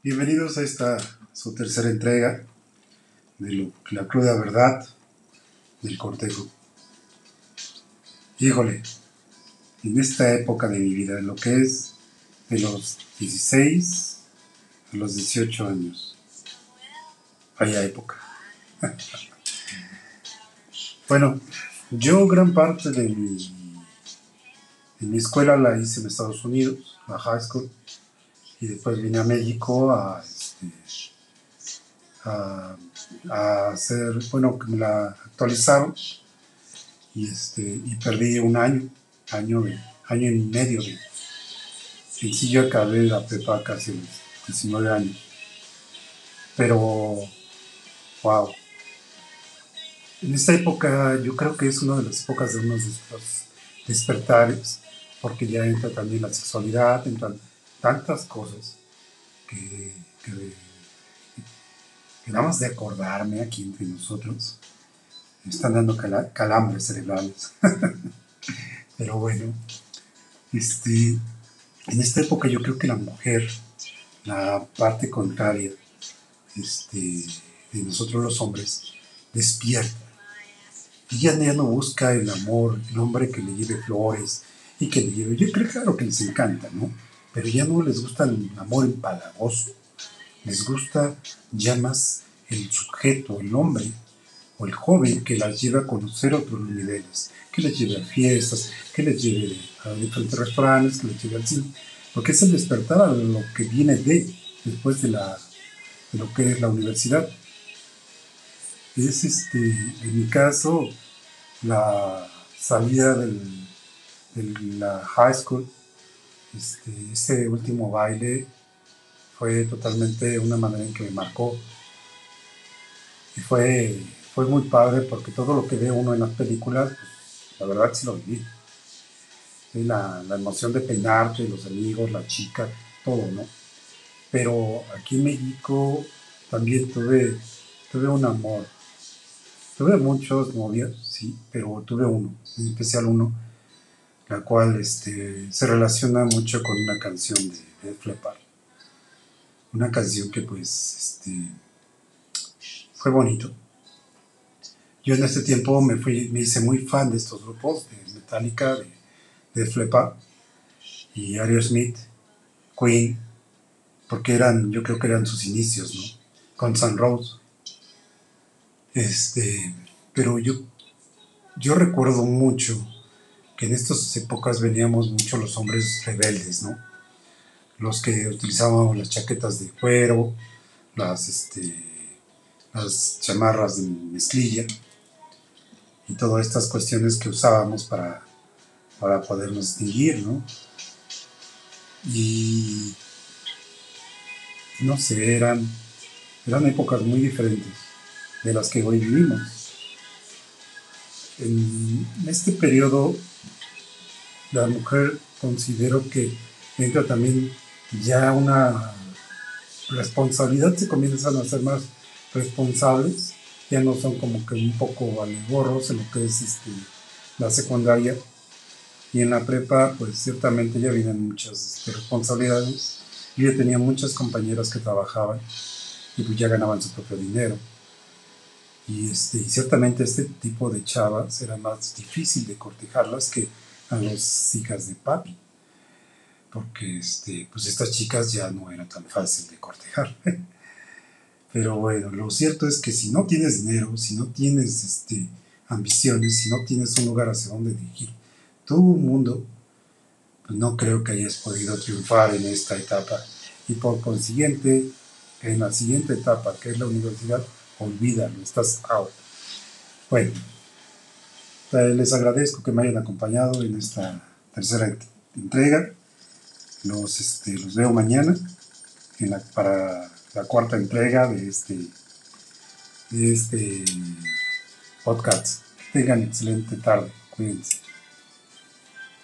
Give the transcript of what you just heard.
Bienvenidos a esta su tercera entrega de la cruda verdad del cortejo. Híjole, en esta época de mi vida, lo que es de los 16 a los 18 años, vaya época. bueno, yo gran parte de mi, de mi escuela la hice en Estados Unidos, la high school, y después vine a México a, este, a, a hacer, bueno, me la actualizaron y, este, y perdí un año, año, de- año y medio de, en sí yo acabé la prepa casi a los 19 años, pero, wow, en esta época yo creo que es una de las épocas de unos despertares, porque ya entra también la sexualidad, entran tantas cosas que, que, que nada más de acordarme aquí entre nosotros me están dando cala- calambres cerebrales. Pero bueno, este, en esta época yo creo que la mujer, la parte contraria este, de nosotros los hombres, despierta. Y ya, no busca el amor, el hombre que le lleve flores y que le lleve. Yo creo claro que les encanta, ¿no? Pero ya no les gusta el amor empalagoso. Les gusta ya más el sujeto, el hombre o el joven que las lleve a conocer otros niveles, que les lleve a fiestas, que les lleve a diferentes restaurantes, que les lleve al cine, porque es el despertar a lo que viene de, después de, la, de lo que es la universidad. Es este, en mi caso, la salida del, de la high school, este, ese último baile fue totalmente una manera en que me marcó. Y fue, fue muy padre porque todo lo que ve uno en las películas, pues, la verdad sí lo viví. Sí, la, la emoción de peinarte, los amigos, la chica, todo, ¿no? Pero aquí en México también tuve, tuve un amor. Tuve muchos novios, sí, pero tuve uno, en especial uno, la cual este, se relaciona mucho con una canción de, de. Una canción que pues este, fue bonito. Yo en este tiempo me, fui, me hice muy fan de estos grupos, de Metallica, de, de Flepar y Aerosmith, Queen, porque eran, yo creo que eran sus inicios, ¿no? Con Sun Rose. Este, pero yo, yo recuerdo mucho que en estas épocas veníamos mucho los hombres rebeldes, ¿no? Los que utilizábamos las chaquetas de cuero, las, este, las chamarras de mezclilla y todas estas cuestiones que usábamos para, para podernos distinguir, ¿no? Y no sé, eran, eran épocas muy diferentes de las que hoy vivimos. En este periodo, la mujer considero que entra también ya una responsabilidad, se comienzan a ser más responsables, ya no son como que un poco valegorros en lo que es este, la secundaria. Y en la prepa, pues ciertamente ya vienen muchas este, responsabilidades. Yo ya tenía muchas compañeras que trabajaban y pues ya ganaban su propio dinero. Y, este, y ciertamente este tipo de chavas era más difícil de cortejarlas que a las hijas de papi. Porque este, pues estas chicas ya no era tan fácil de cortejar. Pero bueno, lo cierto es que si no tienes dinero, si no tienes este, ambiciones, si no tienes un lugar hacia donde dirigir tu mundo, pues no creo que hayas podido triunfar en esta etapa. Y por consiguiente, en la siguiente etapa, que es la universidad, olvídalo, estás out. Bueno, eh, les agradezco que me hayan acompañado en esta tercera ent- entrega. Los, este, los veo mañana en la- para la cuarta entrega de este, de este podcast. Tengan excelente tarde. Cuídense.